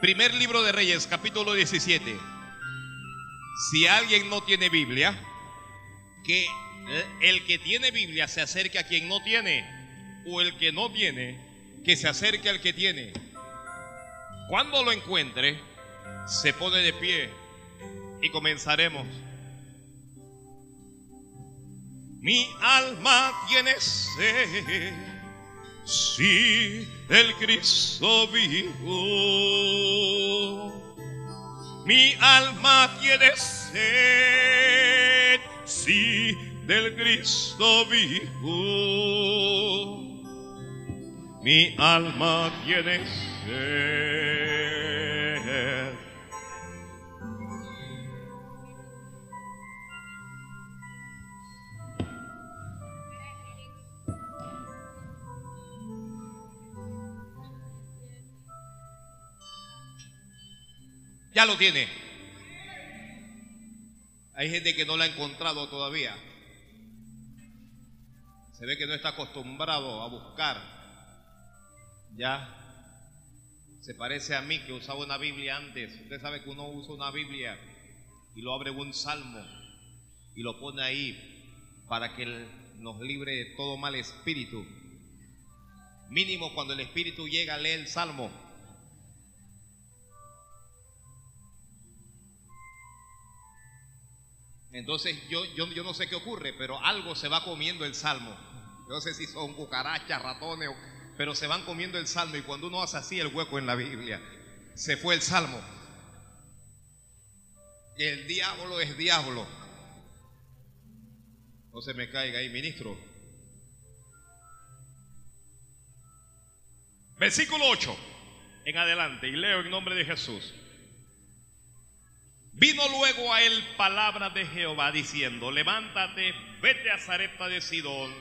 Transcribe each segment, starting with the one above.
Primer libro de Reyes, capítulo 17. Si alguien no tiene Biblia, que el que tiene Biblia se acerque a quien no tiene, o el que no tiene, que se acerque al que tiene. Cuando lo encuentre, se pone de pie y comenzaremos. Mi alma tiene sed, sí, el Cristo vivo. Mi alma tiene sed, sí, del Cristo vivo. Mi alma tiene sed. Ya lo tiene. Hay gente que no lo ha encontrado todavía. Se ve que no está acostumbrado a buscar. Ya. Se parece a mí que usaba una Biblia antes. Usted sabe que uno usa una Biblia y lo abre un salmo y lo pone ahí para que nos libre de todo mal espíritu. Mínimo cuando el espíritu llega, lee el salmo Entonces yo, yo, yo no sé qué ocurre, pero algo se va comiendo el salmo. Yo no sé si son cucarachas, ratones, pero se van comiendo el salmo y cuando uno hace así el hueco en la Biblia, se fue el salmo. El diablo es diablo. No se me caiga ahí, ministro. Versículo 8 en adelante, y leo en nombre de Jesús. Vino luego a él palabra de Jehová diciendo, levántate, vete a Zarepta de Sidón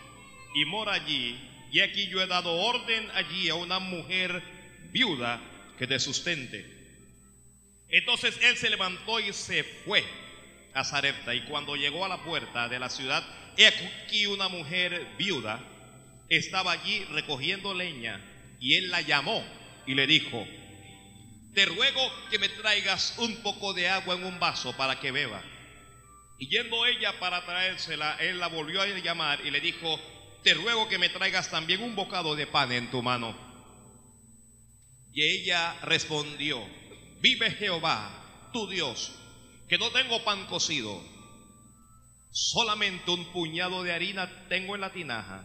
y mora allí. Y aquí yo he dado orden allí a una mujer viuda que te sustente. Entonces él se levantó y se fue a Zarepta. Y cuando llegó a la puerta de la ciudad, he aquí una mujer viuda estaba allí recogiendo leña. Y él la llamó y le dijo, te ruego que me traigas un poco de agua en un vaso para que beba. Y yendo ella para traérsela, él la volvió a llamar y le dijo, te ruego que me traigas también un bocado de pan en tu mano. Y ella respondió, vive Jehová, tu Dios, que no tengo pan cocido, solamente un puñado de harina tengo en la tinaja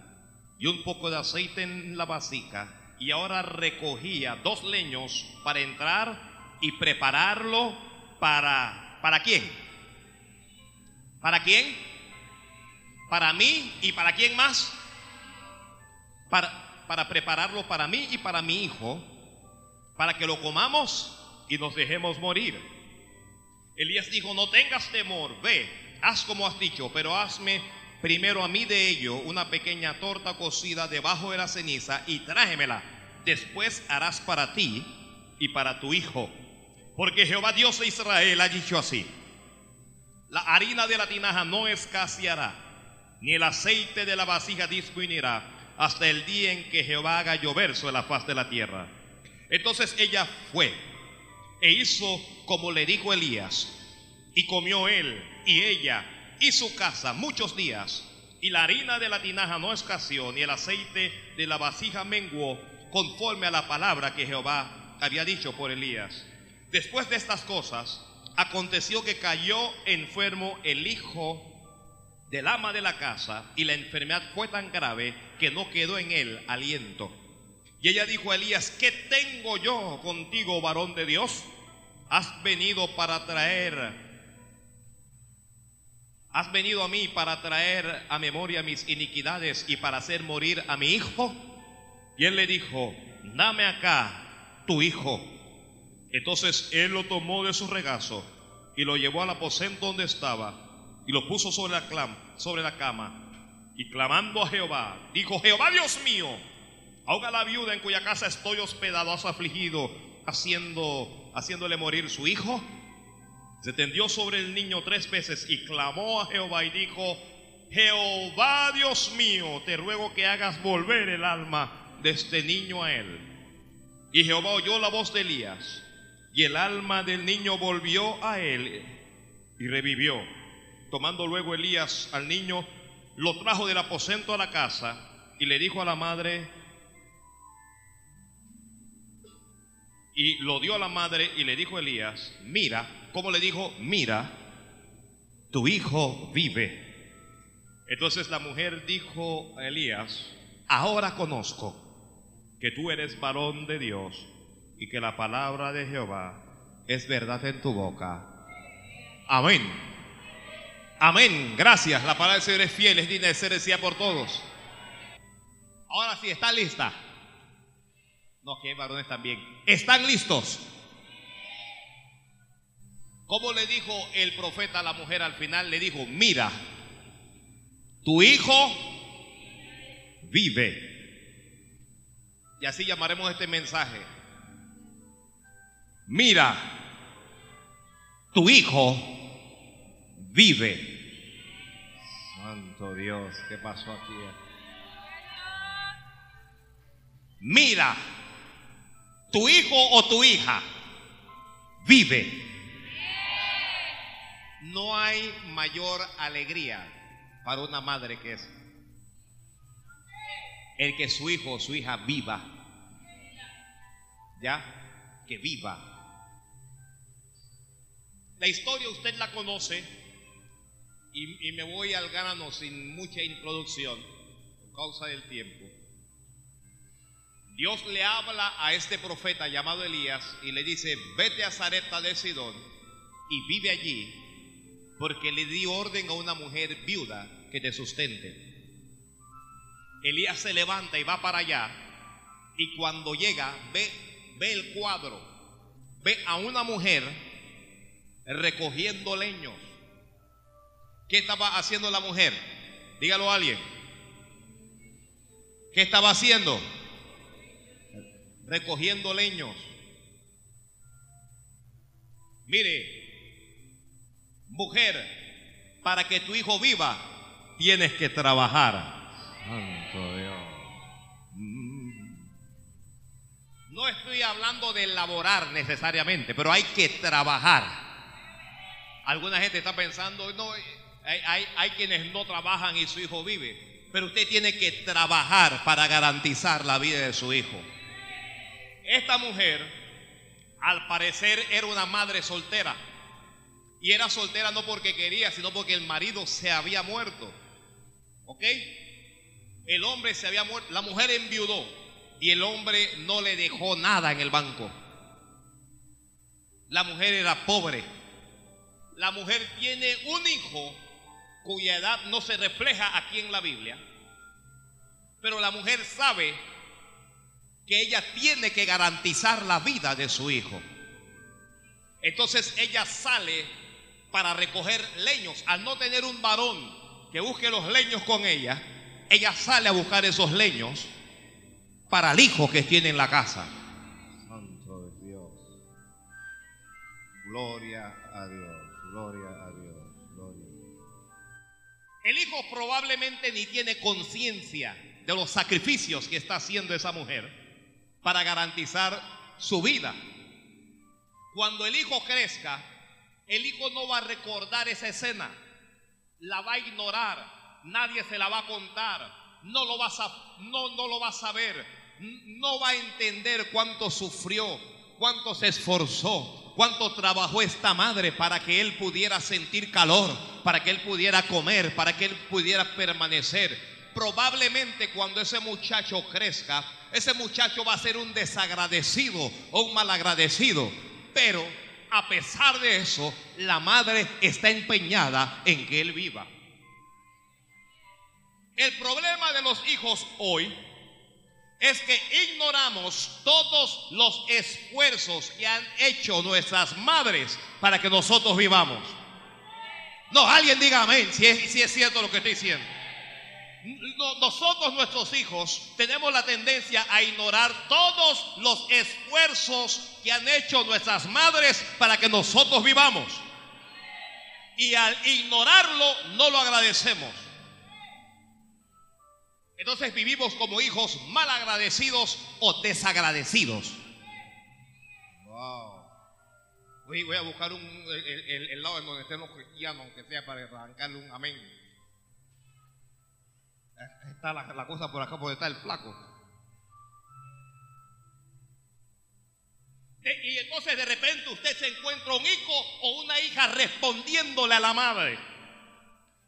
y un poco de aceite en la vasija y ahora recogía dos leños para entrar y prepararlo para ¿para quién? ¿Para quién? Para mí y para quién más? Para, para prepararlo para mí y para mi hijo, para que lo comamos y nos dejemos morir. Elías dijo, no tengas temor, ve, haz como has dicho, pero hazme primero a mí de ello una pequeña torta cocida debajo de la ceniza y tráemela. Después harás para ti y para tu hijo. Porque Jehová Dios de Israel ha dicho así. La harina de la tinaja no escaseará, ni el aceite de la vasija disminuirá, hasta el día en que Jehová haga llover sobre la faz de la tierra. Entonces ella fue e hizo como le dijo Elías, y comió él y ella y su casa muchos días, y la harina de la tinaja no escaseó, ni el aceite de la vasija menguó, conforme a la palabra que Jehová había dicho por Elías. Después de estas cosas, aconteció que cayó enfermo el hijo del ama de la casa, y la enfermedad fue tan grave que no quedó en él aliento. Y ella dijo a Elías, ¿qué tengo yo contigo, varón de Dios? Has venido para traer ¿Has venido a mí para traer a memoria mis iniquidades y para hacer morir a mi hijo? Y él le dijo, dame acá tu hijo. Entonces él lo tomó de su regazo y lo llevó al aposento donde estaba y lo puso sobre la, sobre la cama. Y clamando a Jehová, dijo, Jehová Dios mío, ahoga la viuda en cuya casa estoy hospedado, has afligido, haciendo, haciéndole morir su hijo. Se tendió sobre el niño tres veces y clamó a Jehová y dijo, Jehová Dios mío, te ruego que hagas volver el alma de este niño a él. Y Jehová oyó la voz de Elías Y el alma del niño volvió a él y revivió. Tomando luego Elías al niño, lo trajo del aposento a la casa y le dijo a la madre, y lo dio a la madre y le dijo a Elías, mira, ¿cómo le dijo? Mira, tu hijo vive. Entonces la mujer dijo a Elías, ahora conozco que tú eres varón de Dios y que la palabra de Jehová es verdad en tu boca. Amén. Amén. Gracias. La palabra del Señor es fiel, es digna de ser decía por todos. Ahora sí, ¿está lista? No, que hay varones también. ¿Están listos? ¿Cómo le dijo el profeta a la mujer al final? Le dijo, mira, tu hijo vive. Y así llamaremos este mensaje. Mira, tu hijo vive. Santo Dios, ¿qué pasó aquí? Mira, tu hijo o tu hija vive. No hay mayor alegría para una madre que es el que su hijo o su hija viva. ¿Ya? Que viva. La historia usted la conoce y, me voy al grano sin mucha introducción por causa del tiempo. Dios le habla a este profeta llamado Elías y le dice, vete a Zarepta de Sidón y vive allí, porque le di orden a una mujer viuda que te sustente. Elías se levanta y va para allá y cuando llega ve, ve el cuadro, ve a una mujer recogiendo leños. ¿Qué estaba haciendo la mujer? Dígalo a alguien. ¿Qué estaba haciendo? Recogiendo leños. Mire, mujer, para que tu hijo viva, tienes que trabajar. Santo Dios. Mm. No estoy hablando de laborar necesariamente, pero hay que trabajar. Alguna gente está pensando, no, hay, hay, hay quienes no trabajan y su hijo vive, pero usted tiene que trabajar para garantizar la vida de su hijo. Esta mujer, al parecer, era una madre soltera. Y era soltera no porque quería, sino porque el marido se había muerto. ¿Ok? El hombre se había muerto, la mujer enviudó y el hombre no le dejó nada en el banco. La mujer era pobre. La mujer tiene un hijo cuya edad no se refleja aquí en la Biblia. Pero la mujer sabe que ella tiene que garantizar la vida de su hijo. Entonces ella sale para recoger leños. Al no tener un varón que busque los leños con ella, ella sale a buscar esos leños para el hijo que tiene en la casa. Santo de Dios. Gloria a Dios, gloria a Dios, gloria. El hijo probablemente ni tiene conciencia de los sacrificios que está haciendo esa mujer para garantizar su vida. Cuando el hijo crezca, el hijo no va a recordar esa escena, la va a ignorar, nadie se la va a contar, no lo va a, no, no lo a saber, no va a entender cuánto sufrió, cuánto se esforzó, cuánto trabajó esta madre para que él pudiera sentir calor, para que él pudiera comer, para que él pudiera permanecer. Probablemente cuando ese muchacho crezca, ese muchacho va a ser un desagradecido o un malagradecido. Pero a pesar de eso, la madre está empeñada en que él viva. El problema de los hijos hoy es que ignoramos todos los esfuerzos que han hecho nuestras madres para que nosotros vivamos. No, alguien diga amén si es, es cierto lo que estoy diciendo nosotros, nuestros hijos, tenemos la tendencia a ignorar todos los esfuerzos que han hecho nuestras madres para que nosotros vivamos. Y al ignorarlo, no lo agradecemos. Entonces vivimos como hijos mal agradecidos o desagradecidos. Voy, voy a buscar un, el, el, lado en donde estén los cristianos, aunque sea para arrancarle un amén. Está la, cosa por acá, por está el flaco. Y entonces de repente usted se encuentra un hijo o una hija respondiéndole a la madre.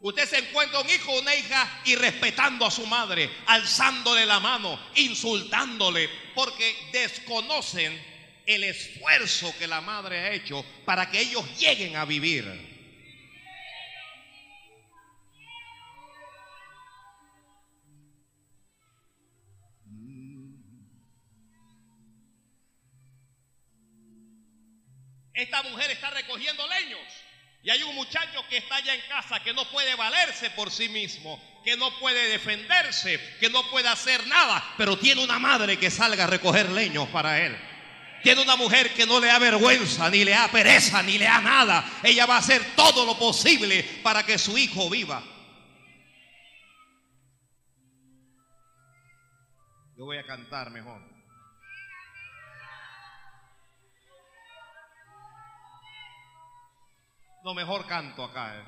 Usted se encuentra un hijo o una hija y respetando a su madre, alzándole la mano, insultándole, porque desconocen el esfuerzo que la madre ha hecho para que ellos lleguen a vivir. Esta mujer está recogiendo leños. Y hay un muchacho que está allá en casa que no puede valerse por sí mismo, que no puede defenderse, que no puede hacer nada, pero tiene una madre que salga a recoger leños para él. Tiene una mujer que no le da vergüenza, ni le da pereza, ni le da nada. Ella va a hacer todo lo posible para que su hijo viva. Yo voy a cantar mejor. No, mejor canto acá. Eh.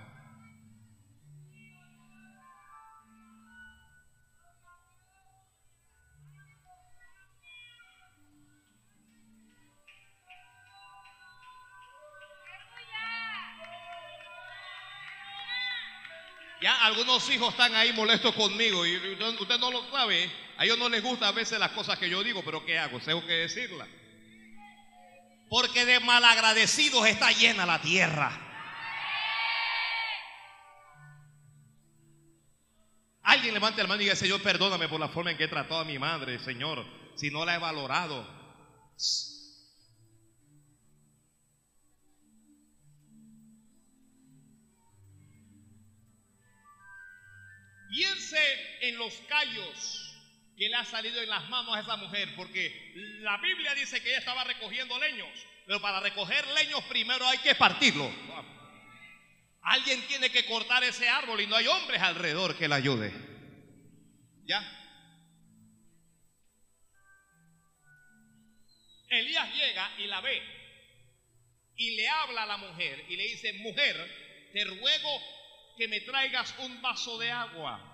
Ya algunos hijos están ahí molestos conmigo y usted no lo sabe. A ellos no les gusta a veces las cosas que yo digo, pero ¿qué hago? Tengo que decirlas. Porque de malagradecidos está llena la tierra. Alguien levante la mano y diga, Señor, perdóname por la forma en que he tratado a mi madre, Señor, si no la he valorado. Piense en los callos que le ha salido en las manos a esa mujer, porque la Biblia dice que ella estaba recogiendo leños, pero para recoger leños primero hay que partirlo. Alguien tiene que cortar ese árbol y no hay hombres alrededor que le ayude. ¿Ya? Elías llega y la ve y le habla a la mujer y le dice, mujer, te ruego que me traigas un vaso de agua.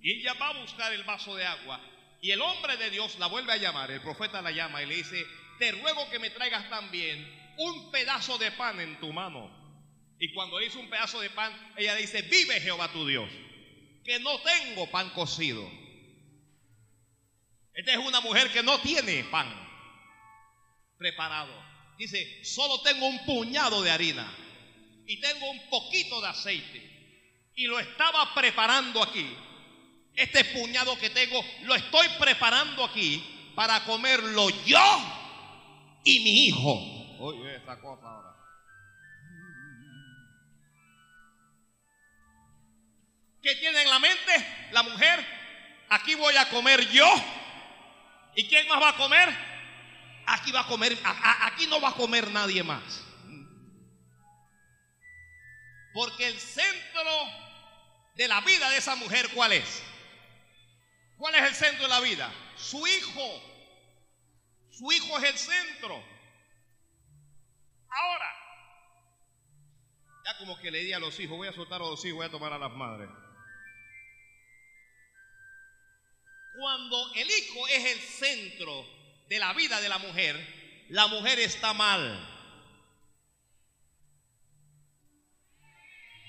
Y ella va a buscar el vaso de agua. Y el hombre de Dios la vuelve a llamar, el profeta la llama y le dice, te ruego que me traigas también un pedazo de pan en tu mano. Y cuando hizo un pedazo de pan, ella dice, vive Jehová tu Dios, que no tengo pan cocido. Esta es una mujer que no tiene pan preparado. Dice, solo tengo un puñado de harina y tengo un poquito de aceite. Y lo estaba preparando aquí. Este puñado que tengo, lo estoy preparando aquí para comerlo yo y mi hijo. Oye, esta cosa ahora. ¿Qué tiene en la mente la mujer? Aquí voy a comer yo. ¿Y quién más va a comer? Aquí va a comer, aquí no va a comer nadie más. Porque el centro de la vida de esa mujer, ¿cuál es? ¿Cuál es el centro de la vida? Su hijo. Su hijo es el centro. Ahora, ya como que le di a los hijos, voy a soltar a los hijos, voy a tomar a las madres. Cuando el hijo es el centro de la vida de la mujer, la mujer está mal.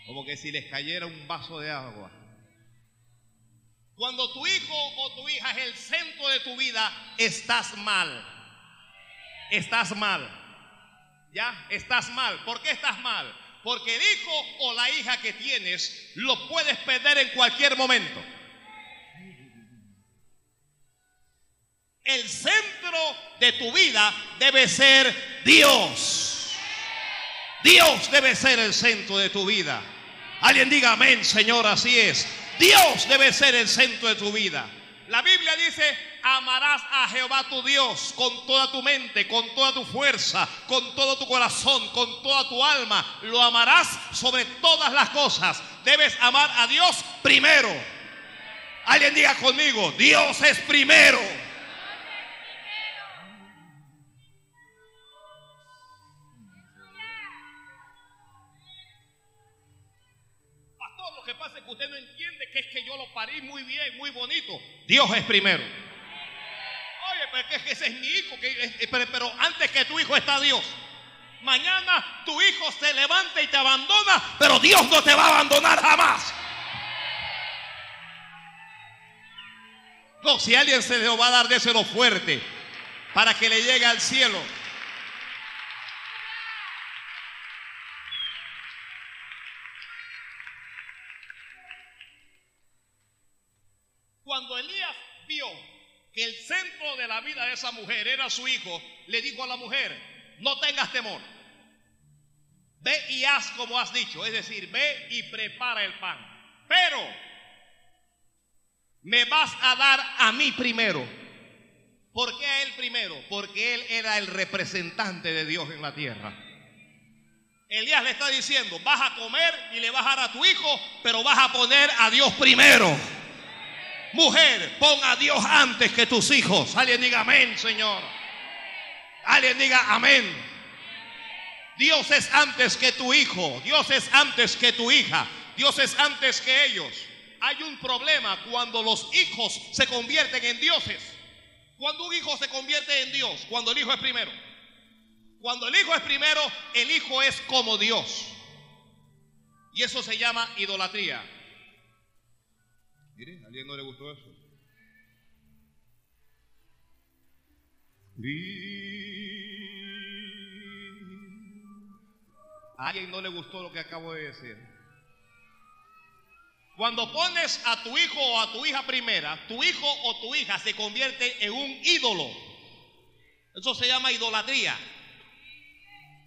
Como que si les cayera un vaso de agua. Cuando tu hijo o tu hija es el centro de tu vida, estás mal. Estás mal. ¿Ya? Estás mal. ¿Por qué estás mal? Porque el hijo o la hija que tienes lo puedes perder en cualquier momento. El centro de tu vida debe ser Dios. Dios debe ser el centro de tu vida. Alguien diga amén, Señor, así es. Dios debe ser el centro de tu vida. La Biblia dice, amarás a Jehová tu Dios con toda tu mente, con toda tu fuerza, con todo tu corazón, con toda tu alma. Lo amarás sobre todas las cosas. Debes amar a Dios primero. Alguien diga conmigo, Dios es primero. Que pasa es que usted no entiende que es que yo lo parí muy bien, muy bonito. Dios es primero. Oye, pero es que ese es mi hijo, pero, antes que tu hijo está Dios. Mañana tu hijo se levanta y te abandona, pero Dios no te va a abandonar jamás. No, si alguien se lo va a dar, déselo fuerte para que le llegue al cielo. Cuando Elías vio que el centro de la vida de esa mujer era su hijo, le dijo a la mujer, no tengas temor. Ve y haz como has dicho, es decir, ve y prepara el pan. Pero me vas a dar a mí primero. ¿Por qué a él primero? Porque él era el representante de Dios en la tierra. Elías le está diciendo, vas a comer y le vas a dar a tu hijo, pero vas a poner a Dios primero. Mujer, pon a Dios antes que tus hijos. Alguien diga amén, Señor. Alguien diga amén. Dios es antes que tu hijo. Dios es antes que tu hija. Dios es antes que ellos hay un problema cuando los hijos se convierten en dioses. Cuando un hijo se convierte en Dios, cuando el hijo es primero. Cuando el hijo es primero, el hijo es como Dios. Y eso se llama idolatría. Mire, ¿a alguien no le gustó eso? ¿A alguien no le gustó lo que acabo de decir? Cuando pones a tu hijo o a tu hija primera, tu hijo o tu hija se convierte en un ídolo. Eso se llama idolatría.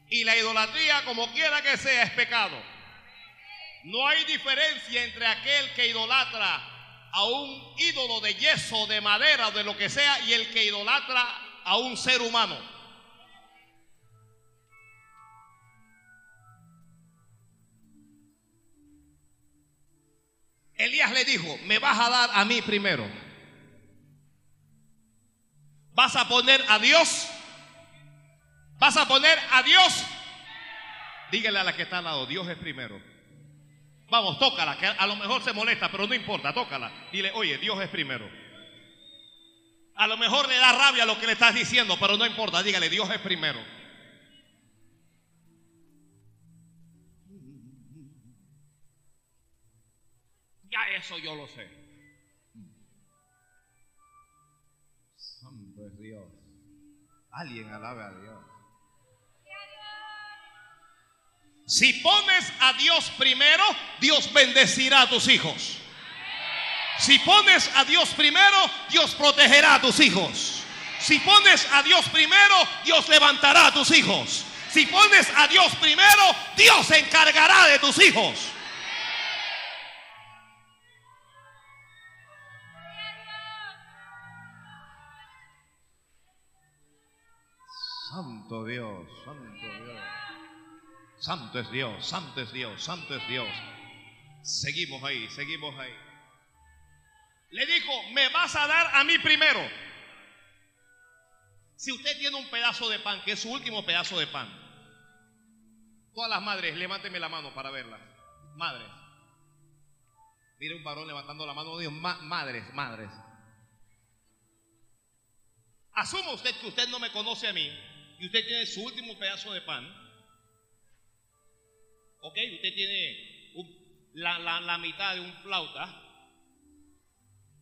Y la idolatría, como quiera que sea, es pecado. No hay diferencia entre aquel que idolatra a un ídolo de yeso, de madera, de lo que sea, y el que idolatra a un ser humano. Elías le dijo, me vas a dar a mí primero. Vas a poner a Dios. Vas a poner a Dios. Dígale a la que está al lado, Dios es primero. Vamos, tócala, que a lo mejor se molesta, pero no importa, tócala. Dile, oye, Dios es primero. A lo mejor le da rabia lo que le estás diciendo, pero no importa, dígale, Dios es primero. eso yo lo sé. Santo es Dios. Alguien alabe a Dios. Si pones a Dios primero, Dios bendecirá a tus hijos. Si pones a Dios primero, Dios protegerá a tus hijos. Si pones a Dios primero, Dios levantará a tus hijos. Si pones a Dios primero, Dios se encargará de tus hijos. Santo Dios. Santo es Dios, Santo es Dios, Santo es Dios. Seguimos ahí, seguimos ahí. Le dijo, me vas a dar a mí primero. Si usted tiene un pedazo de pan, que es su último pedazo de pan, todas las madres, levánteme la mano para verla. Madres. Mire un varón levantando la mano. Dios, madres, madres. Asuma usted que usted no me conoce a mí y usted tiene su último pedazo de pan, ok, usted tiene la, mitad de un flauta,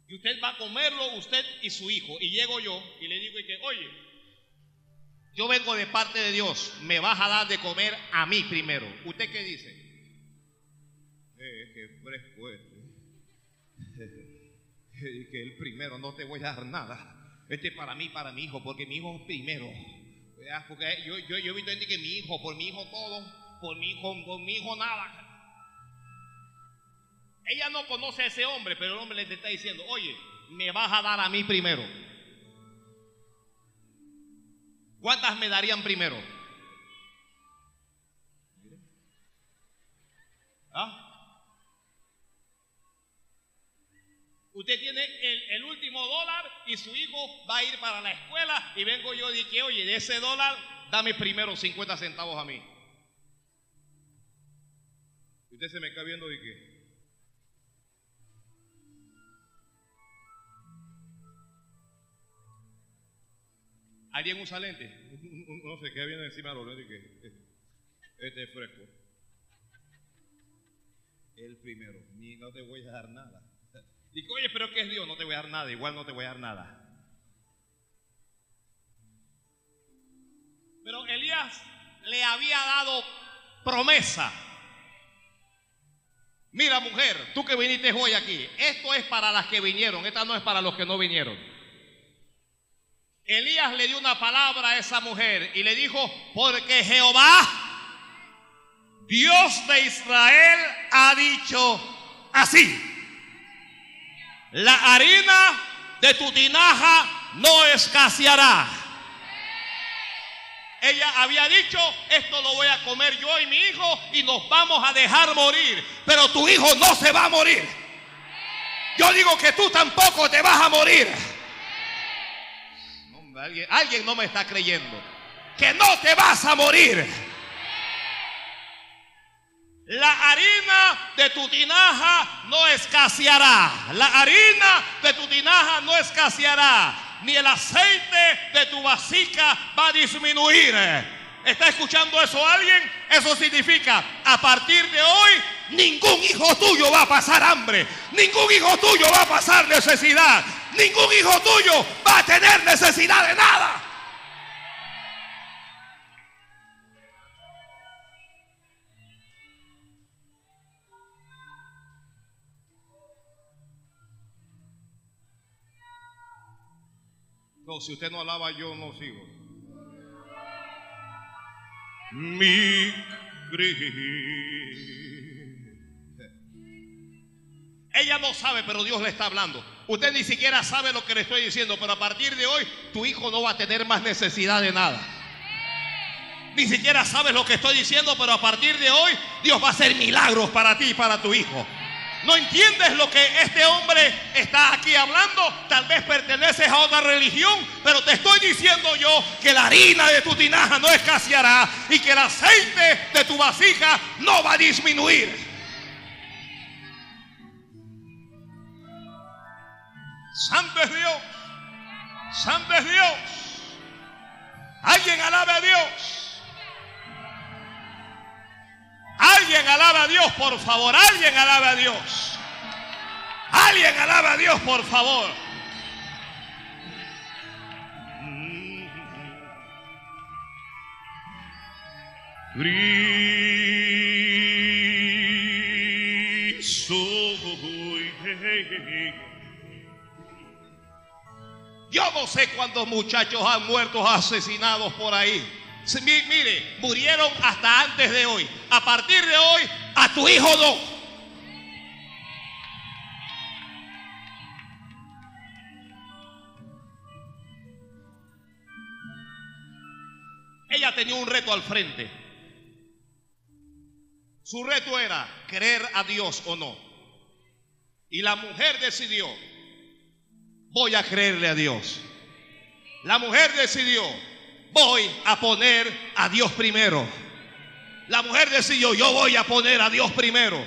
y usted va a comerlo usted y su hijo, y llego yo y le digo que, oye, yo vengo de parte de Dios, me vas a dar de comer a mí primero. ¿Usted qué dice? Eh, qué fresco este. que el primero no te voy a dar nada. Este es para mí, para mi hijo, porque mi hijo es primero. Porque yo, yo, yo he visto que mi hijo, por mi hijo todo, por mi hijo, nada. Ella no conoce a ese hombre, pero el hombre le está diciendo, oye, me vas a dar a mí primero. ¿Cuántas me darían primero? ¿Ah? Usted tiene el, último dólar y su hijo va a ir para la escuela y vengo yo y que, oye, de ese dólar, dame primero 50 centavos a mí usted se me está viendo de qué? Alguien usa lente. No se queda viendo encima de los lentes que eh, este es fresco. El primero, ni no te voy a dar nada. Digo, oye, pero ¿qué es Dios? No te voy a dar nada, igual no te voy a dar nada. Pero Elías le había dado promesa. Mira mujer, tú que viniste hoy aquí, esto es para las que vinieron, esta no es para los que no vinieron. Elías le dio una palabra a esa mujer y le dijo, porque Jehová, Dios de Israel, ha dicho así, la harina de tu tinaja no escaseará. Ella había dicho, esto lo voy a comer yo y mi hijo y nos vamos a dejar morir. Pero tu hijo no se va a morir. Yo digo que tú tampoco te vas a morir. Alguien, alguien no me está creyendo. Que no te vas a morir. La harina de tu tinaja no escaseará. La harina de tu tinaja no escaseará. Ni el aceite de tu vasija va a disminuir. ¿Está escuchando eso alguien? Eso significa, a partir de hoy, ningún hijo tuyo va a pasar hambre. Ningún hijo tuyo va a pasar necesidad. Ningún hijo tuyo va a tener necesidad de nada. No, si usted no alaba, yo no sigo. Mi Ella no sabe, pero Dios le está hablando. Usted ni siquiera sabe lo que le estoy diciendo, pero a partir de hoy tu hijo no va a tener más necesidad de nada. Ni siquiera sabes lo que estoy diciendo, pero a partir de hoy Dios va a hacer milagros para ti y para tu hijo. No entiendes lo que este hombre está aquí hablando. Tal vez perteneces a otra religión, pero te estoy diciendo yo que la harina de tu tinaja no escaseará y que el aceite de tu vasija no va a disminuir. Santo es Dios. Santo es Dios. Alguien alabe a Dios. Alguien alaba a Dios, por favor. Alguien alaba a Dios. Alguien alaba a Dios, por favor. Yo no sé cuántos muchachos han muerto asesinados por ahí. Mire, murieron hasta antes de hoy. A partir de hoy, a tu hijo no. Ella tenía un reto al frente. Su reto era creer a Dios o no. Y la mujer decidió, voy a creerle a Dios. La mujer decidió, voy a poner a Dios primero. La mujer decidió, yo voy a poner a Dios primero.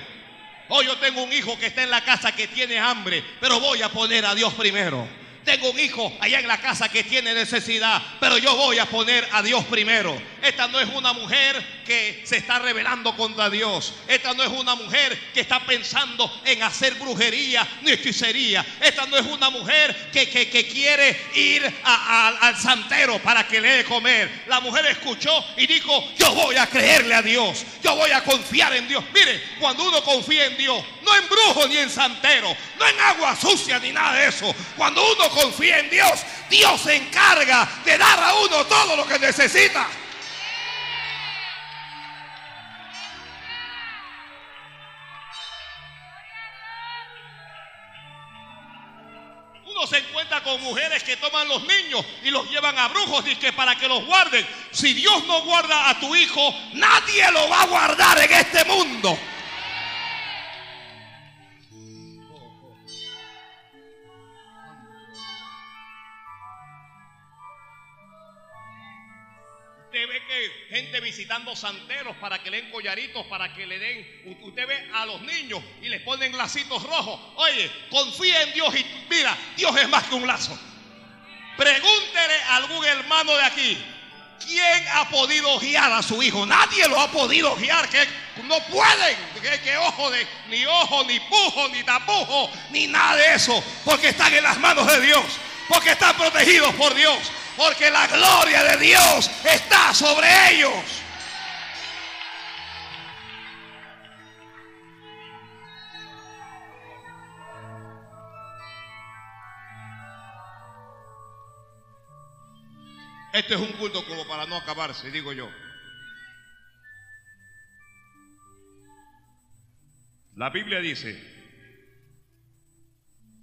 Hoy yo tengo un hijo que está en la casa que tiene hambre, pero voy a poner a Dios primero. Tengo un hijo allá en la casa que tiene necesidad, pero yo voy a poner a Dios primero. Esta no es una mujer que se está rebelando contra Dios. Esta no es una mujer que está pensando en hacer brujería ni hechicería. Esta no es una mujer que, quiere ir al santero para que le dé comer. La mujer escuchó y dijo, yo voy a creerle a Dios. Yo voy a confiar en Dios. Mire, cuando uno confía en Dios, no en brujo ni en santero, no en agua sucia ni nada de eso. Cuando uno confía en Dios, Dios se encarga de dar a uno todo lo que necesita. Se encuentra con mujeres que toman los niños y los llevan a brujos y que para que los guarden. Si Dios no guarda a tu hijo, nadie lo va a guardar en este mundo. Gente visitando santeros para que le den collaritos, para que le den. Usted ve a los niños y les ponen lacitos rojos. Oye, confía en Dios y mira, Dios es más que un lazo. Pregúntele a algún hermano de aquí. ¿Quién ha podido guiar a su hijo? Nadie lo ha podido guiar. Que no pueden. Que, que ojo de ni ojo, ni pujo, ni tapujo, ni nada de eso. Porque están en las manos de Dios. Porque están protegidos por Dios. Porque la gloria de Dios está sobre ellos. Este es un culto como para no acabarse, digo yo. La Biblia dice,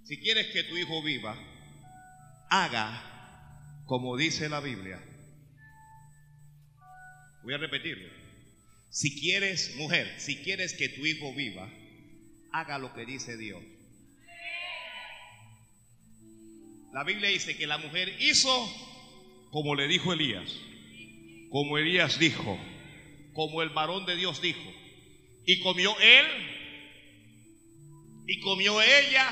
si quieres que tu hijo viva, haga como dice la Biblia. Voy a repetirlo. Si quieres, mujer, si quieres que tu hijo viva, haga lo que dice Dios. La Biblia dice que la mujer hizo como le dijo Elías, como Elías dijo, como el varón de Dios dijo. Y comió él, y comió ella,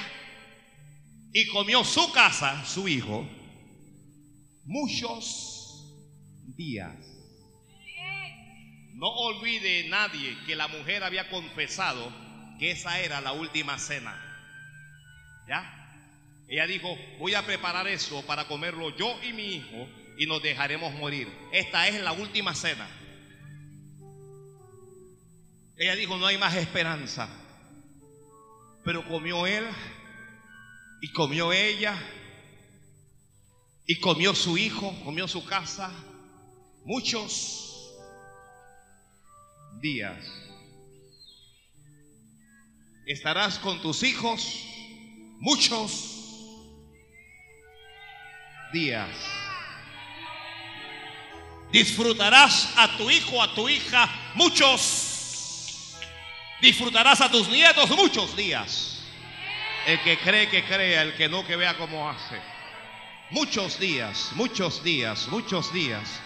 y comió su casa, su hijo, muchos días. No olvide nadie que la mujer había confesado que esa era la última cena. ¿Ya? Ella dijo, voy a preparar eso para comerlo yo y mi hijo y nos dejaremos morir. Esta es la última cena. Ella dijo, no hay más esperanza. Pero comió él y comió ella y comió su hijo, comió su casa muchos días. Estarás con tus hijos muchos días. Disfrutarás a tu hijo, a tu hija muchos. Disfrutarás a tus nietos muchos días. El que cree que crea, el que no que vea cómo hace. Muchos días, muchos días, muchos días.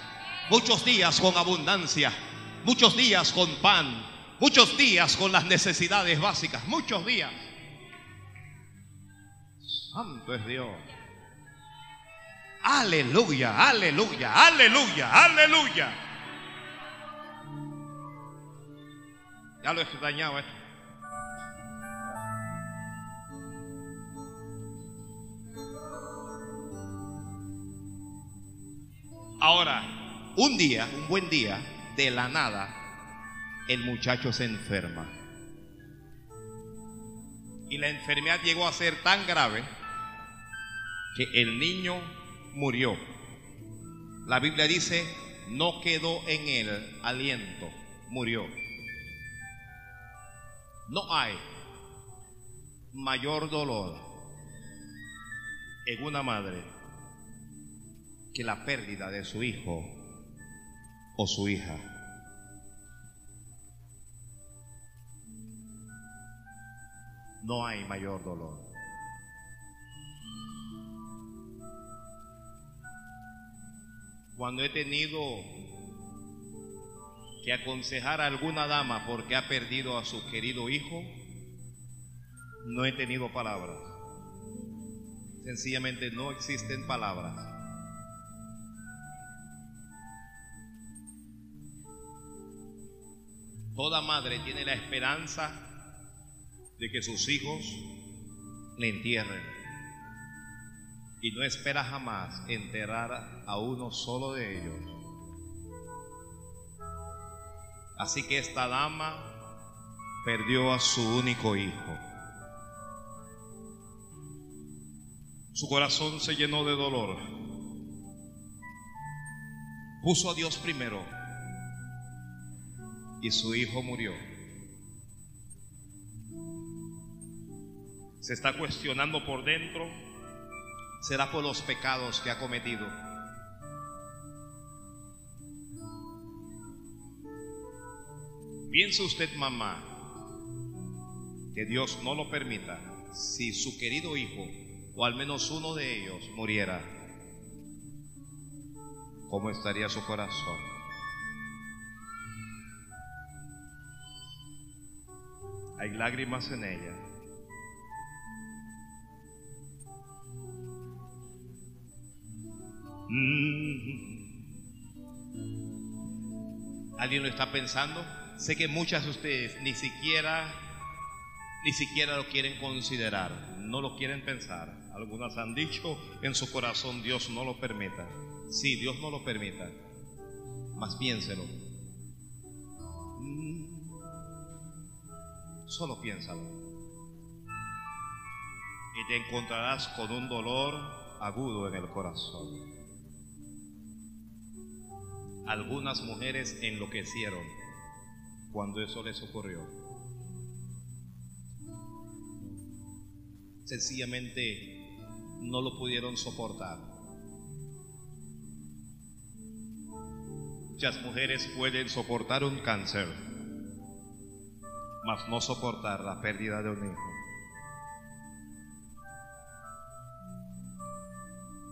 Muchos días con abundancia. Muchos días con pan. Muchos días con las necesidades básicas. Muchos días. Santo es Dios. Aleluya, aleluya, aleluya, aleluya. Ya lo he esto. Ahora, un día, un buen día, de la nada, el muchacho se enferma. Y la enfermedad llegó a ser tan grave que el niño murió. La Biblia dice, no quedó en él aliento, murió. No hay mayor dolor en una madre que la pérdida de su hijo o su hija. No hay mayor dolor. Cuando he tenido que aconsejar a alguna dama porque ha perdido a su querido hijo, no he tenido palabras. Sencillamente no existen palabras. Toda madre tiene la esperanza de que sus hijos le entierren. Y no espera jamás enterrar a uno solo de ellos. Así que esta dama perdió a su único hijo. Su corazón se llenó de dolor. Puso a Dios primero y su hijo murió. Se está cuestionando por dentro, será por los pecados que ha cometido. Piense usted, mamá, que Dios no lo permita si su querido hijo, o al menos uno de ellos, muriera. ¿Cómo estaría su corazón? Hay lágrimas en ella. Mm. ¿Alguien lo está pensando? Sé que muchas de ustedes ni siquiera ni siquiera lo quieren considerar, no lo quieren pensar. Algunas han dicho en su corazón, Dios no lo permita. Sí, Dios no lo permita. Más piénselo. Solo piénsalo. Y te encontrarás con un dolor agudo en el corazón. Algunas mujeres enloquecieron cuando eso les ocurrió. Sencillamente no lo pudieron soportar. Muchas mujeres pueden soportar un cáncer, mas no soportar la pérdida de un hijo.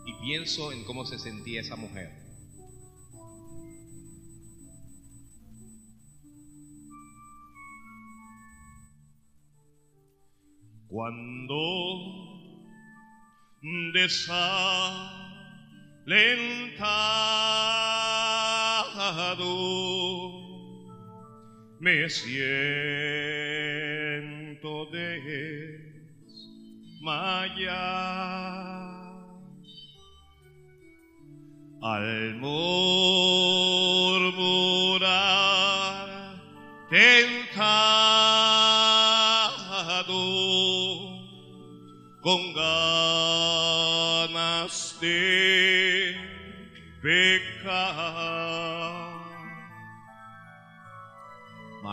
Y pienso en cómo se sentía esa mujer. Cuando desalentado me siento desmayar. Al murmurar tentado con ganas de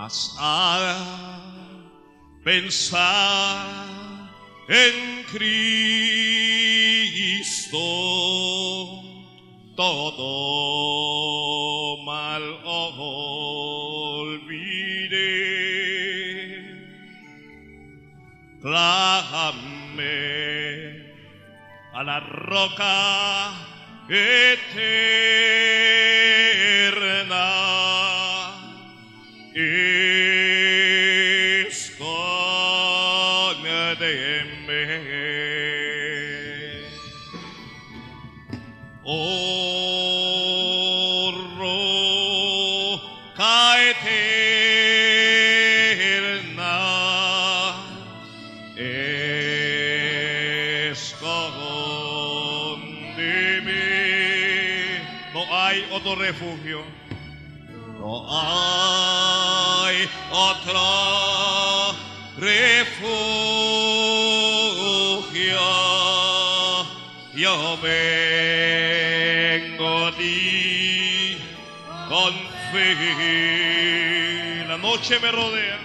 mas al pensar en Cristo todo mal olvidé. Clájame a la roca eterna. Refugio. No hay otro vengo a ti con fe. La noche me rodea.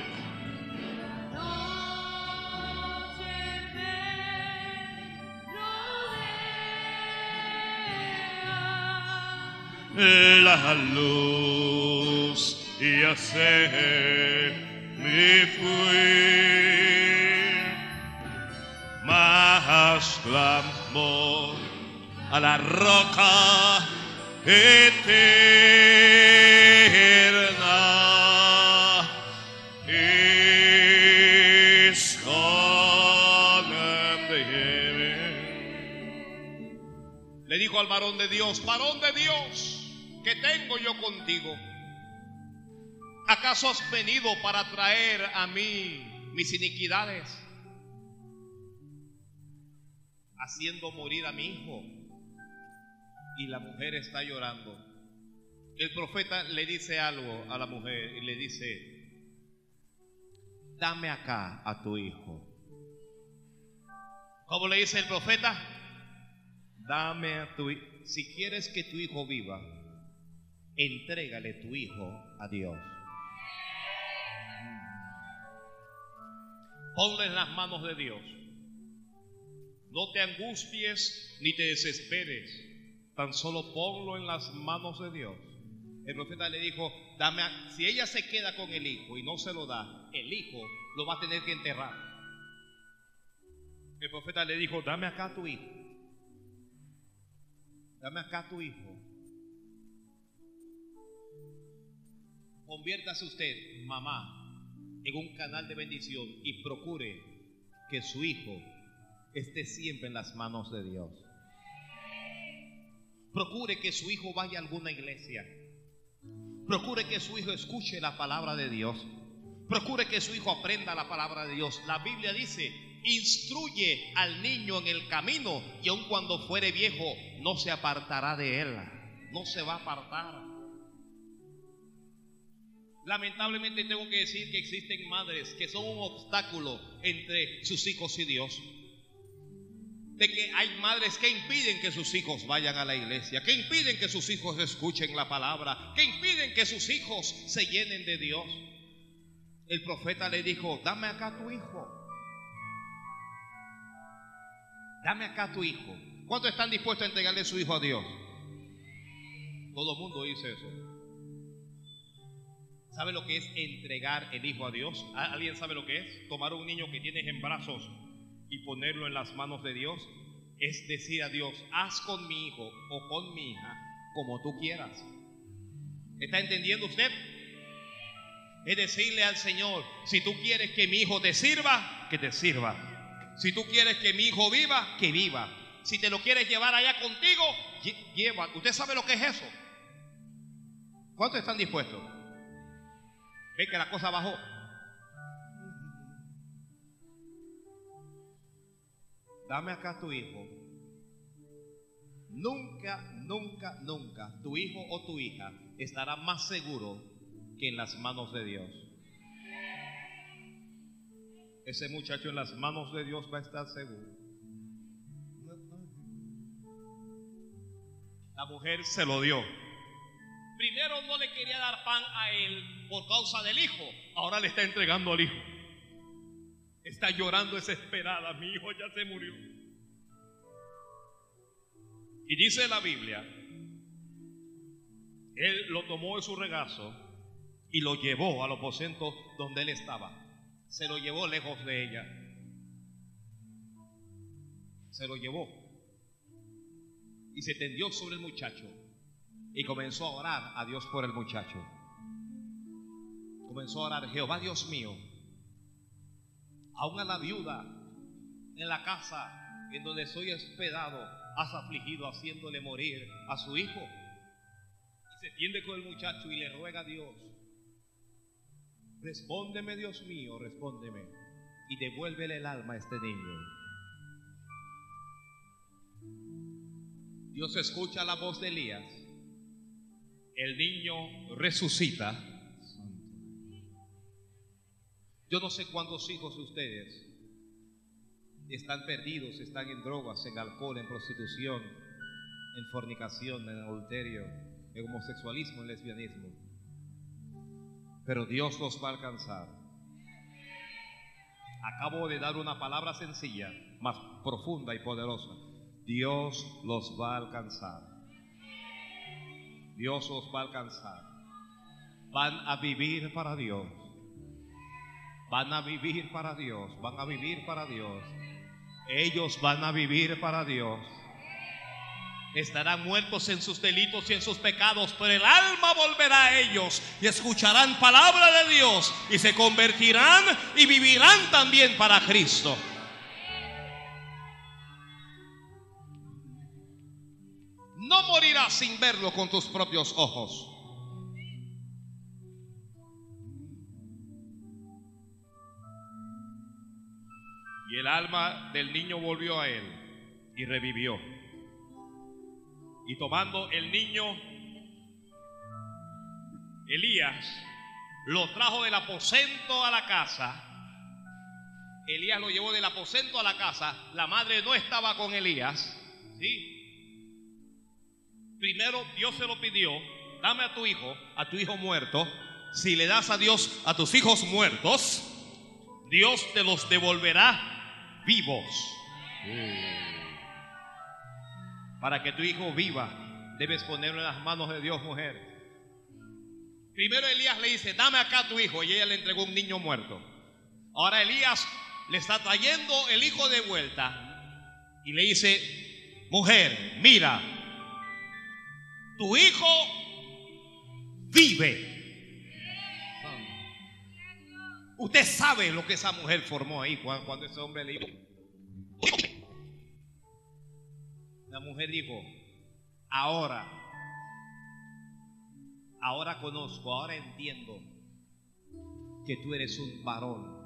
La luz ya se me fue más clamor a la roca eterna. Escóndeme. Le dijo al varón de Dios, varón de Dios, ¿qué tengo yo contigo? ¿Acaso has venido para traer a mí mis iniquidades? Haciendo morir a mi hijo. Y la mujer está llorando. El profeta le dice algo a la mujer y le dice, dame acá a tu hijo. ¿Cómo le dice el profeta? Dame a tu hijo. Si quieres que tu hijo viva, entrégale tu hijo a Dios. Ponle en las manos de Dios. No te angusties ni te desesperes. Tan solo ponlo en las manos de Dios. El profeta le dijo, dame, a- si ella se queda con el hijo y no se lo da, el hijo lo va a tener que enterrar. El profeta le dijo, dame acá tu hijo. Dame acá tu hijo. Conviértase usted, mamá, en un canal de bendición y procure que su hijo esté siempre en las manos de Dios. Procure que su hijo vaya a alguna iglesia. Procure que su hijo escuche la palabra de Dios. Procure que su hijo aprenda la palabra de Dios. La Biblia dice, instruye al niño en el camino y aun cuando fuere viejo no se apartará de él. No se va a apartar. Lamentablemente tengo que decir que existen madres que son un obstáculo entre sus hijos y Dios. De que hay madres que impiden que sus hijos vayan a la iglesia, que impiden que sus hijos escuchen la palabra, que impiden que sus hijos se llenen de Dios. El profeta le dijo, dame acá tu hijo. Dame acá tu hijo. ¿Cuántos están dispuestos a entregarle su hijo a Dios? Todo el mundo dice eso. ¿Sabe lo que es entregar el hijo a Dios? ¿Alguien sabe lo que es? Tomar un niño que tienes en brazos y ponerlo en las manos de Dios. Es decir a Dios, haz con mi hijo o con mi hija como tú quieras. ¿Está entendiendo usted? Es decirle al Señor, si tú quieres que mi hijo te sirva, que te sirva. Si tú quieres que mi hijo viva, que viva. Si te lo quieres llevar allá contigo, lleva. ¿Usted sabe lo que es eso? ¿Cuántos están dispuestos? Ve que la cosa bajó. Dame acá tu hijo. Nunca, nunca, nunca tu hijo o tu hija estará más seguro que en las manos de Dios. Ese muchacho en las manos de Dios va a estar seguro. La mujer se lo dio. Primero no le quería dar pan a él por causa del hijo. Ahora le está entregando al hijo. Está llorando desesperada. Mi hijo ya se murió. Y dice la Biblia, él lo tomó en su regazo y lo llevó al aposento donde él estaba. Se lo llevó lejos de ella. Se lo llevó. Y se tendió sobre el muchacho y comenzó a orar a Dios por el muchacho. Comenzó a orar, Jehová Dios mío, aún a la viuda en la casa en donde soy hospedado, has afligido haciéndole morir a su hijo. Y se tiende con el muchacho y le ruega a Dios, respóndeme Dios mío, respóndeme, y devuélvele el alma a este niño. Dios escucha la voz de Elías el niño resucita. Yo no sé cuántos hijos de ustedes están perdidos, están en drogas, en alcohol, en prostitución, en fornicación, en adulterio, en homosexualismo, en lesbianismo. Pero Dios los va a alcanzar. Acabo de dar una palabra sencilla, más profunda y poderosa. Dios los va a alcanzar. Dios os va a alcanzar. Van a vivir para Dios. Van a vivir para Dios. Van a vivir para Dios. Ellos van a vivir para Dios. Estarán muertos en sus delitos y en sus pecados, pero el alma volverá a ellos y escucharán palabra de Dios y se convertirán y vivirán también para Cristo. no morirás sin verlo con tus propios ojos. El alma del niño volvió a él y revivió. Y tomando el niño, Elías lo trajo del aposento a la casa. Elías lo llevó del aposento a la casa. La madre no estaba con Elías. ¿sí? Primero Dios se lo pidió, dame a tu hijo, a tu hijo muerto. Si le das a Dios a tus hijos muertos, Dios te los devolverá vivos. Para que tu hijo viva, debes ponerlo en las manos de Dios, mujer. Primero Elías le dice, dame acá a tu hijo, y ella le entregó un niño muerto. Ahora Elías le está trayendo el hijo de vuelta y le dice, mujer, mira, tu hijo vive. Usted sabe lo que esa mujer formó ahí cuando, ese hombre le dijo. La mujer dijo, Ahora, ahora conozco, ahora entiendo que tú eres un varón.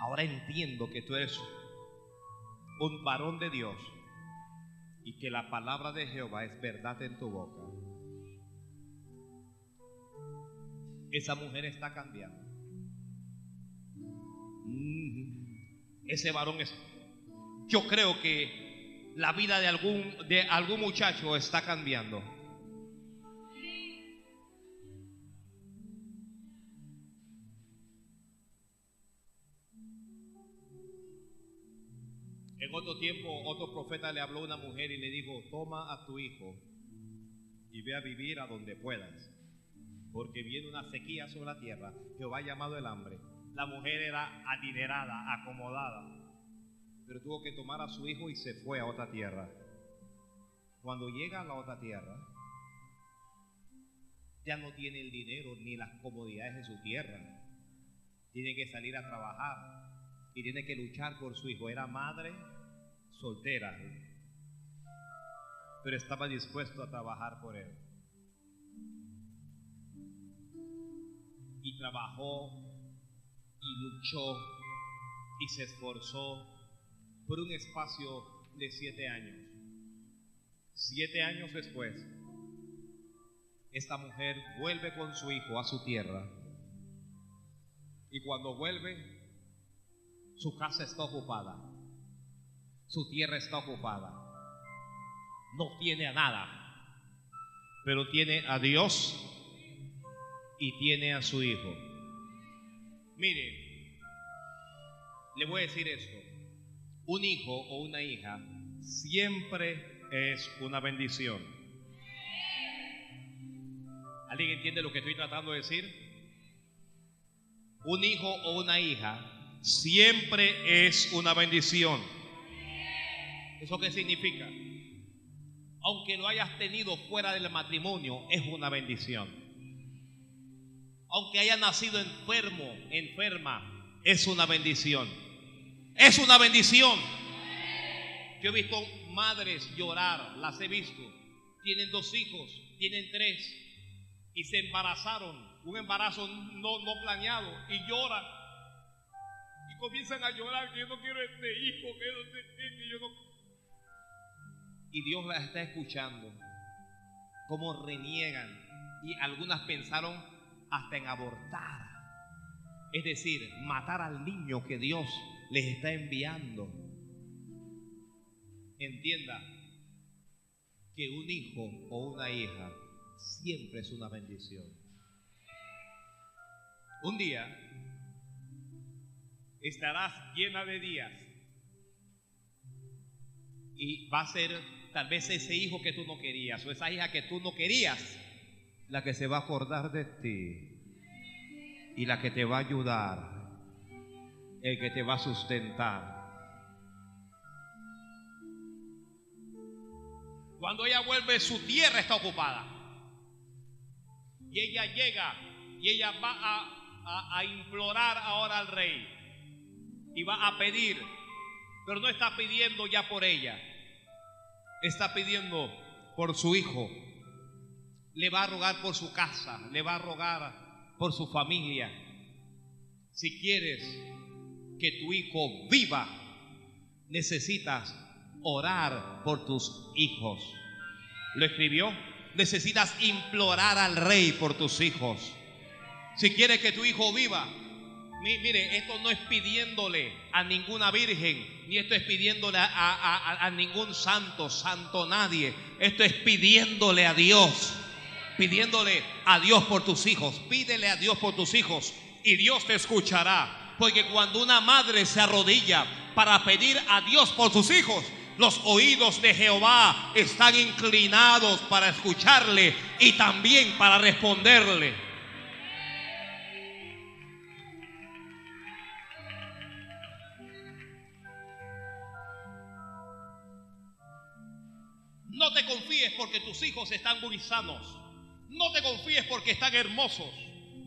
Ahora entiendo que tú eres un varón de Dios y que la palabra de Jehová es verdad en tu boca. Esa mujer está cambiando. Ese varón es... Yo creo que la vida de algún, de algún muchacho está cambiando. En otro tiempo, otro profeta le habló a una mujer y le dijo, toma a tu hijo y ve a vivir a donde puedas, porque viene una sequía sobre la tierra. Jehová ha llamado el hambre. La mujer era adinerada, acomodada, pero tuvo que tomar a su hijo y se fue a otra tierra. Cuando llega a la otra tierra, ya no tiene el dinero ni las comodidades de su tierra. Tiene que salir a trabajar y tiene que luchar por su hijo. Era madre soltera, pero estaba dispuesto a trabajar por él. Y trabajó y luchó y se esforzó por un espacio de siete años. Siete años después, esta mujer vuelve con su hijo a su tierra. Y cuando vuelve, su casa está ocupada. Su tierra está ocupada. No tiene a nada. Pero tiene a Dios y tiene a su hijo. Mire, le voy a decir esto. Un hijo o una hija siempre es una bendición. ¿Alguien entiende lo que estoy tratando de decir? Un hijo o una hija siempre es una bendición. ¿Eso qué significa? Aunque lo hayas tenido fuera del matrimonio, es una bendición. Aunque haya nacido enfermo, enferma, es una bendición. Es una bendición. Yo he visto madres llorar, las he visto. Tienen dos hijos, tienen tres y se embarazaron, un embarazo no, no planeado y lloran y comienzan a llorar que yo no quiero este hijo, que, que yo no... Y Dios las está escuchando, como reniegan y algunas pensaron hasta en abortar, es decir, matar al niño que Dios les está enviando. Entienda que un hijo o una hija siempre es una bendición. Un día estarás llena de días y va a ser tal vez ese hijo que tú no querías o esa hija que tú no querías la que se va a acordar de ti y la que te va a ayudar, el que te va a sustentar. Cuando ella vuelve, su tierra está ocupada. Y ella llega y ella va a, a, implorar ahora al rey. Y va a pedir. Pero no está pidiendo ya por ella. Está pidiendo por su hijo. Le va a rogar por su casa. Le va a rogar por su familia. Si quieres que tu hijo viva, necesitas orar por tus hijos. ¿Lo escribió? Necesitas implorar al rey por tus hijos. Si quieres que tu hijo viva, mire, esto no es pidiéndole a ninguna virgen, ni esto es pidiéndole a, ningún santo, santo nadie. Esto es pidiéndole a Dios, pidiéndole a Dios por tus hijos. Pídele a Dios por tus hijos y Dios te escuchará. Porque cuando una madre se arrodilla para pedir a Dios por sus hijos, los oídos de Jehová están inclinados para escucharle y también para responderle. No te confíes porque tus hijos están muy sanos. No te confíes porque están hermosos.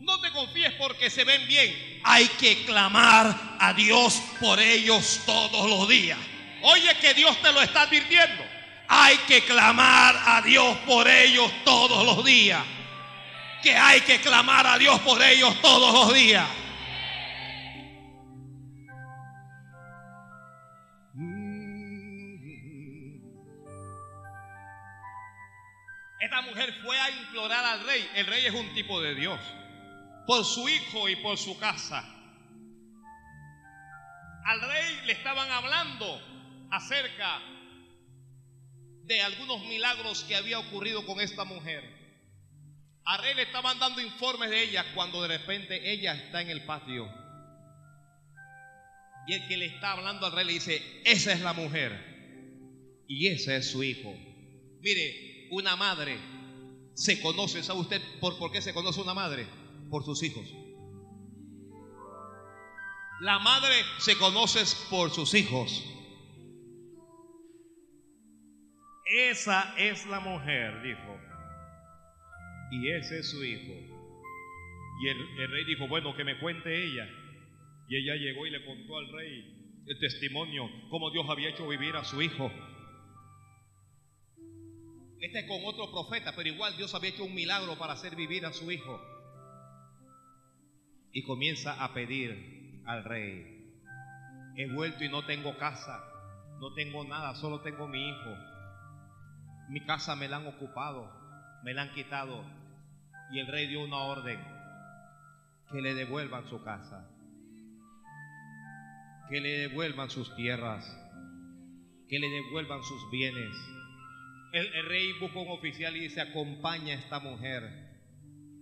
No te confíes porque se ven bien. Hay que clamar a Dios por ellos todos los días. Oye que Dios te lo está advirtiendo. Hay que clamar a Dios por ellos todos los días. Que hay que clamar a Dios por ellos todos los días. Esta mujer fue a implorar al rey. El rey es un tipo de Dios. Por su hijo y por su casa. Al rey le estaban hablando acerca de algunos milagros que había ocurrido con esta mujer. Al rey le estaban dando informes de ella cuando de repente ella está en el patio. Y el que le está hablando al rey le dice, esa es la mujer y ese es su hijo. Mire, una madre se conoce, ¿sabe usted por, por qué se conoce una madre? Por sus hijos. La madre se conoce por sus hijos. Esa es la mujer, dijo. Y ese es su hijo. Y el, rey dijo, bueno, que me cuente ella. Y ella llegó y le contó al rey el testimonio, cómo Dios había hecho vivir a su hijo. Este es con otro profeta, pero igual Dios había hecho un milagro para hacer vivir a su hijo. Y comienza a pedir al rey, he vuelto y no tengo casa, no tengo nada, solo tengo mi hijo. Mi casa me la han ocupado, me la han quitado. Y el rey dio una orden, que le devuelvan su casa, que le devuelvan sus tierras, que le devuelvan sus bienes. El, rey busca un oficial y dice, acompaña a esta mujer,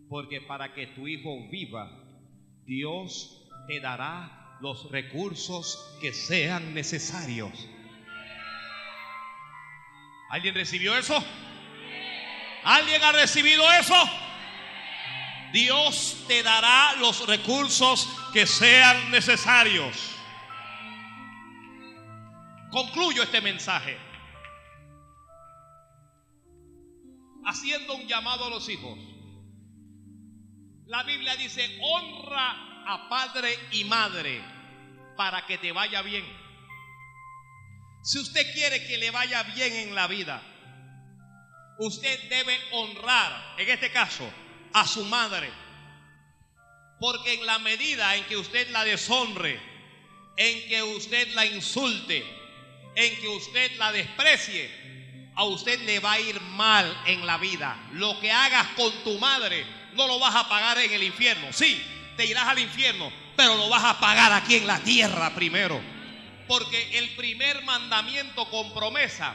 porque para que tu hijo viva, Dios te dará los recursos que sean necesarios. ¿Alguien recibió eso? ¿Alguien ha recibido eso? Dios te dará los recursos que sean necesarios. Concluyo este mensaje haciendo un llamado a los hijos. La Biblia dice, honra a padre y madre para que te vaya bien. Si usted quiere que le vaya bien en la vida, usted debe honrar, en este caso, a su madre. Porque en la medida en que usted la deshonre, en que usted la insulte, en que usted la desprecie, a usted le va a ir mal en la vida. Lo que hagas con tu madre no lo vas a pagar en el infierno. Sí, te irás al infierno, pero lo vas a pagar aquí en la tierra primero. Porque el primer mandamiento con promesa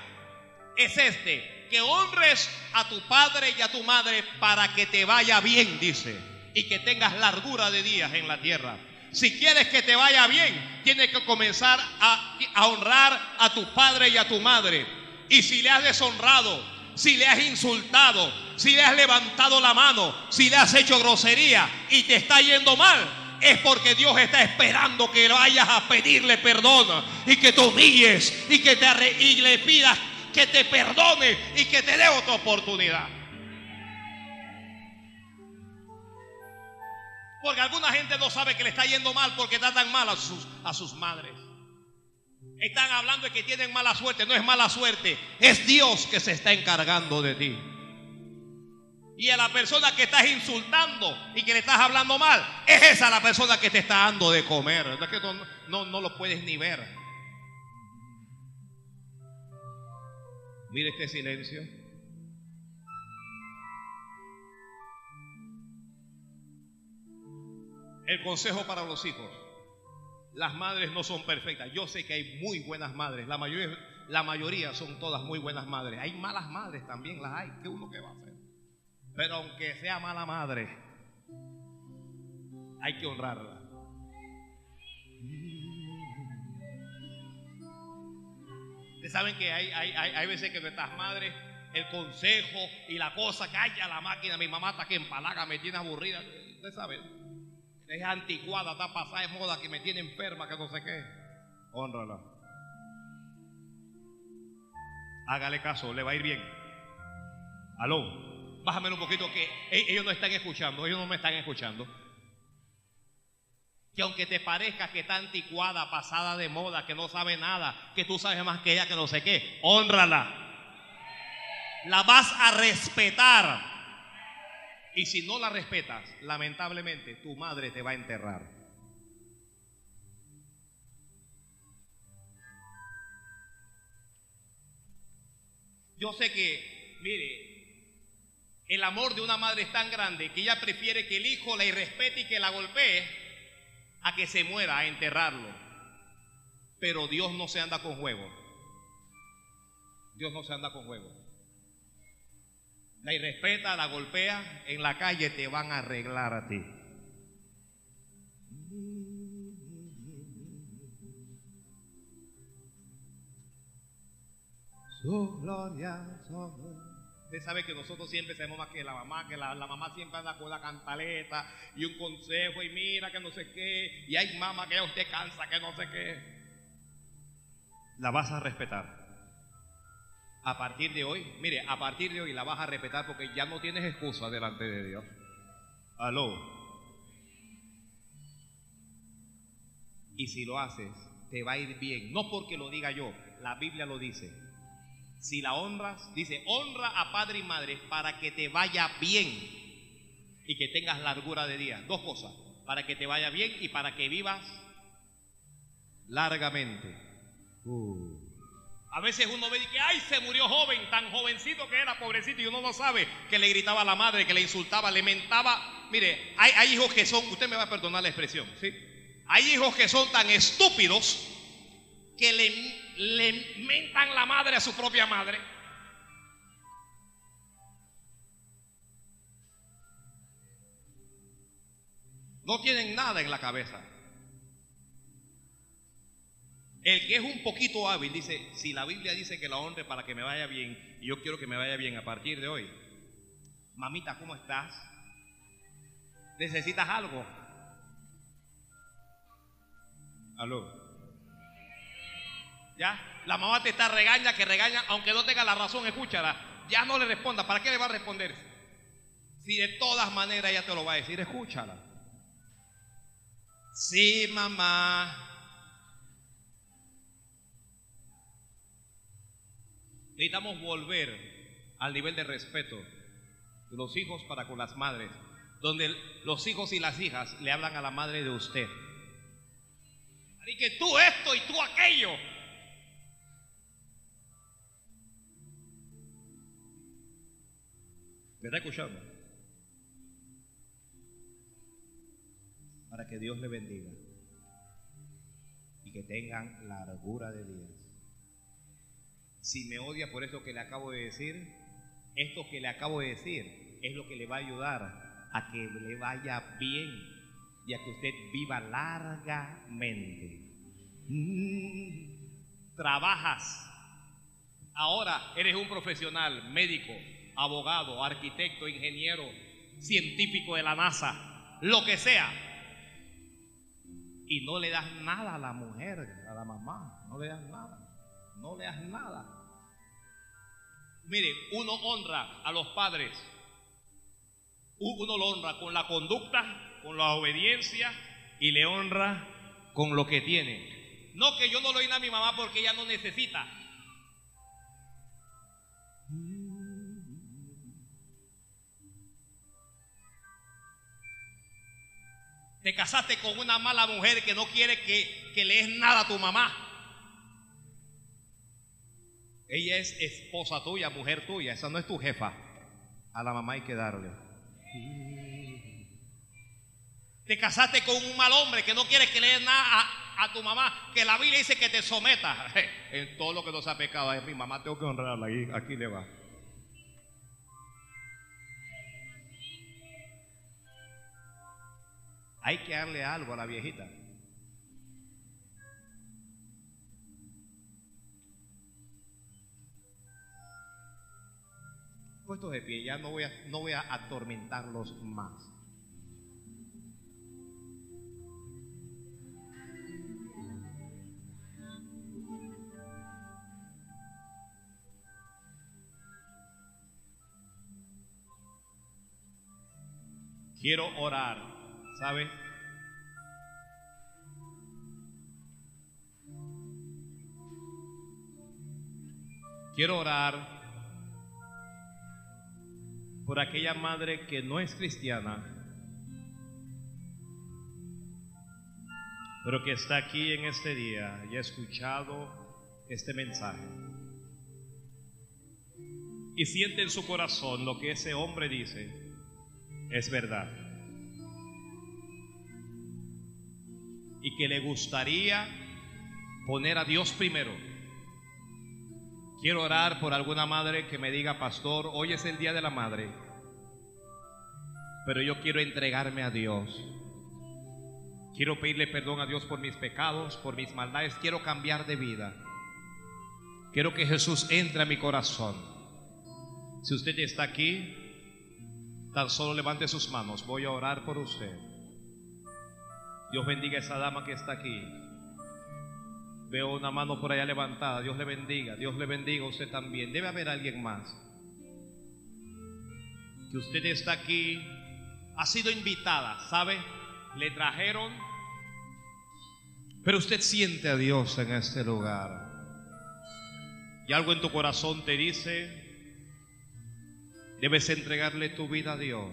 es este, que honres a tu padre y a tu madre para que te vaya bien, dice, y que tengas largura de días en la tierra. Si quieres que te vaya bien, tienes que comenzar a, a honrar a tu padre y a tu madre. Y si le has deshonrado, si le has insultado, si le has levantado la mano, si le has hecho grosería y te está yendo mal, es porque Dios está esperando que vayas a pedirle perdón y que te humilles y que te y le pidas que te perdone y que te dé otra oportunidad. Porque alguna gente no sabe que le está yendo mal porque tratan mal a sus, a sus madres. Están hablando de que tienen mala suerte. No es mala suerte. Es Dios que se está encargando de ti y a la persona que estás insultando y que le estás hablando mal, es esa la persona que te está dando de comer. Es que no, no, lo puedes ni ver. Mire este silencio. El consejo para los hijos. Las madres no son perfectas. Yo sé que hay muy buenas madres. La mayoría, la mayoría son todas muy buenas madres. Hay malas madres también, las hay. ¿Qué uno que va a hacer? Pero aunque sea mala madre, hay que honrarla. Ustedes saben que hay, hay, hay, veces que nuestras madres, el consejo y la cosa, calla la máquina, mi mamá está que empalaga, me tiene aburrida. Usted sabe, es anticuada, está pasada de moda, que me tiene enferma, que no sé qué. Honrala. Hágale caso, le va a ir bien. Aló bájame un poquito que e-, ellos no están escuchando, ellos no me están escuchando. que aunque te parezca que está anticuada, pasada de moda, que no sabe nada, que tú sabes más que ella, que no sé qué, honrala. La vas a respetar. Y si no la respetas, lamentablemente tu madre te va a enterrar. Yo sé que, mire, el amor de una madre es tan grande que ella prefiere que el hijo la irrespete y que la golpee a que se muera, a enterrarlo. Pero Dios no se anda con juego. Dios no se anda con juego. La irrespeta, la golpea, en la calle te van a arreglar a ti. Su gloria Usted sabe que nosotros siempre sabemos más que la mamá, que la, mamá siempre anda con la cantaleta y un consejo y mira que no sé qué, y hay mamá que usted cansa, que no sé qué. La vas a respetar. A partir de hoy, mire, a partir de hoy la vas a respetar porque ya no tienes excusa delante de Dios. Aló. Y si lo haces, te va a ir bien. No porque lo diga yo, la Biblia lo dice. Si la honras, dice, honra a padre y madre para que te vaya bien y que tengas largura de día. Dos cosas, para que te vaya bien y para que vivas largamente. Uh. A veces uno ve que, ay, se murió joven, tan jovencito que era, pobrecito, y uno no sabe que le gritaba a la madre, que le insultaba, le mentaba. Mire, hay, hay hijos que son, usted me va a perdonar la expresión, ¿sí? Hay hijos que son tan estúpidos que le le mentan la madre a su propia madre. No tienen nada en la cabeza. El que es un poquito hábil dice, si la Biblia dice que la honre para que me vaya bien, y yo quiero que me vaya bien a partir de hoy. Mamita, ¿cómo estás? ¿Necesitas algo? Aló. ¿Ya? La mamá te está regaña, que regaña, aunque no tenga la razón, escúchala. Ya no le responda. ¿Para qué le va a responder? Si de todas maneras ella te lo va a decir, escúchala. Sí, mamá. Necesitamos volver al nivel de respeto de los hijos para con las madres, donde los hijos y las hijas le hablan a la madre de usted. Y que tú esto y tú aquello. ¿Me está escuchando? Para que Dios le bendiga y que tengan largura de días. Si me odia por esto que le acabo de decir, esto que le acabo de decir es lo que le va a ayudar a que le vaya bien y a que usted viva largamente. Mm. trabajas. Ahora eres un profesional médico, abogado, arquitecto, ingeniero, científico de la NASA, lo que sea. Y no le das nada a la mujer, a la mamá, no le das nada, no le das nada. Mire, uno honra a los padres, uno lo honra con la conducta, con la obediencia y le honra con lo que tiene. No que yo no lo doy a mi mamá porque ella no necesita, Te casaste con una mala mujer que no quiere que, que le des nada a tu mamá. Ella es esposa tuya, mujer tuya, esa no es tu jefa. A la mamá hay que darle. Te casaste con un mal hombre que no quiere que le nada a, tu mamá, que la Biblia dice que te someta. En todo lo que no sea pecado, es mi mamá tengo que honrarla, aquí, aquí le va. Hay que darle algo a la viejita. puestos de pie, ya no voy a, no voy a atormentarlos más. Quiero orar, ¿sabe? Quiero orar por aquella madre que no es cristiana, pero que está aquí en este día y ha escuchado este mensaje. Y siente en su corazón lo que ese hombre dice es verdad. Y que le gustaría poner a Dios primero. Quiero orar por alguna madre que me diga, pastor, hoy es el día de la madre, pero yo quiero entregarme a Dios. Quiero pedirle perdón a Dios por mis pecados, por mis maldades. Quiero cambiar de vida. Quiero que Jesús entre a mi corazón. Si usted está aquí, tan solo levante sus manos. Voy a orar por usted. Dios bendiga a esa dama que está aquí. Veo una mano por allá levantada. Dios le bendiga. Dios le bendiga a usted también. Debe haber alguien más. Que usted está aquí. Ha sido invitada, ¿sabe? Le trajeron. Pero usted siente a Dios en este lugar. Y algo en tu corazón te dice, debes entregarle tu vida a Dios.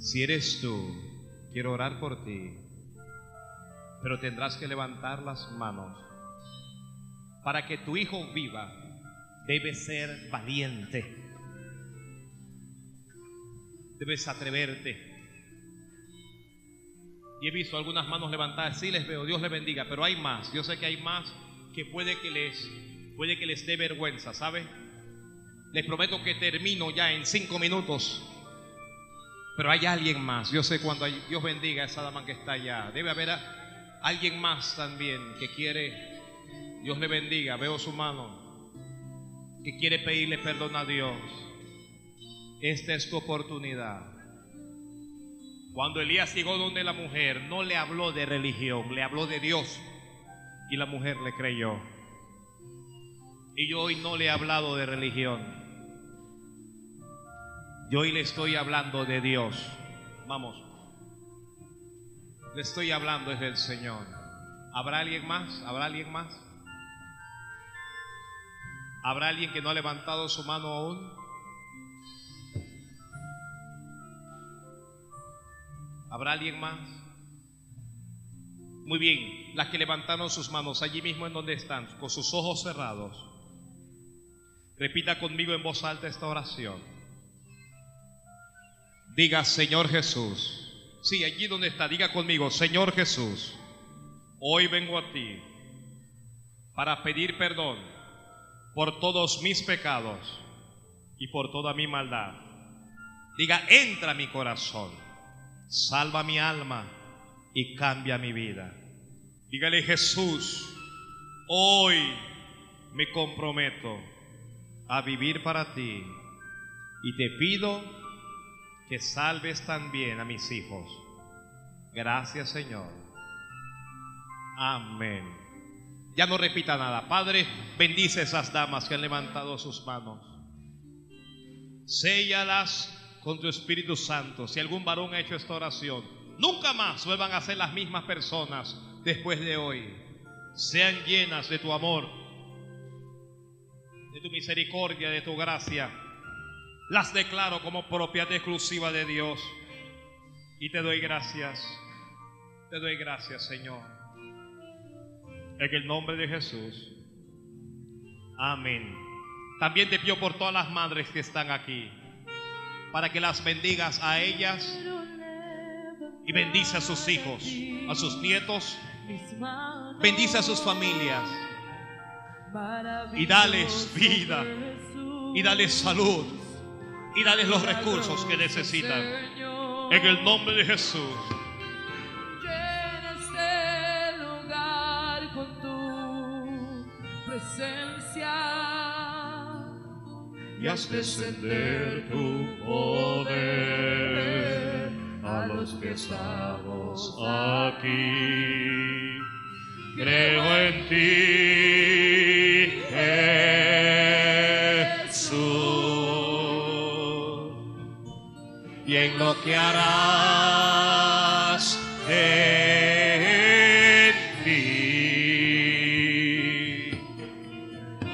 Si eres tú, quiero orar por ti, pero tendrás que levantar las manos. Para que tu hijo viva, debes ser valiente. Debes atreverte. Y he visto algunas manos levantadas, sí les veo, Dios les bendiga, pero hay más, yo sé que hay más que puede que les, puede que les dé vergüenza, ¿sabe? Les prometo que termino ya en cinco minutos. Pero hay alguien más. Yo sé cuando Dios bendiga a esa dama que está allá. Debe haber alguien más también que quiere, Dios le bendiga, veo su mano, que quiere pedirle perdón a Dios. Esta es tu oportunidad. Cuando Elías llegó donde la mujer, no le habló de religión, le habló de Dios. Y la mujer le creyó. Y yo hoy no le he hablado de religión. Yo hoy le estoy hablando de Dios. Vamos. Le estoy hablando es del Señor. ¿Habrá alguien más? ¿Habrá alguien más? ¿Habrá alguien que no ha levantado su mano aún? ¿Habrá alguien más? Muy bien, las que levantaron sus manos allí mismo en donde están, con sus ojos cerrados. Repita conmigo en voz alta esta oración. Diga, Señor Jesús. Sí, allí donde está, diga conmigo, Señor Jesús, hoy vengo a ti para pedir perdón por todos mis pecados y por toda mi maldad. Diga, entra a mi corazón, salva mi alma y cambia mi vida. Dígale Jesús, hoy me comprometo a vivir para ti y te pido que salves también a mis hijos. Gracias Señor. Amén. Ya no repita nada. Padre, bendice esas damas que han levantado sus manos. Séllalas con tu Espíritu Santo. Si algún varón ha hecho esta oración, nunca más vuelvan a ser las mismas personas después de hoy. Sean llenas de tu amor, de tu misericordia, de tu gracia. Las declaro como propiedad exclusiva de Dios. Y te doy gracias. Te doy gracias, Señor. En el nombre de Jesús. Amén. También te pido por todas las madres que están aquí. Para que las bendigas a ellas. Y bendice a sus hijos, a sus nietos Bendice a sus familias y dales vida y dales salud y dales los recursos que necesitan. En el nombre de Jesús. Llena este lugar con tu presencia y haz descender tu poder a los que estamos aquí. Creo en ti, Jesús, y en lo que harás en mí.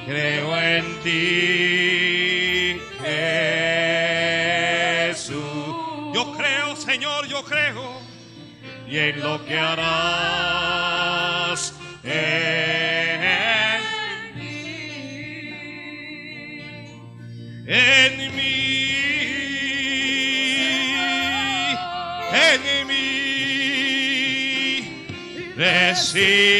Creo en ti, Jesús. Yo creo, Señor, yo creo, y en lo que harás.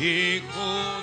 Hijo de Dios.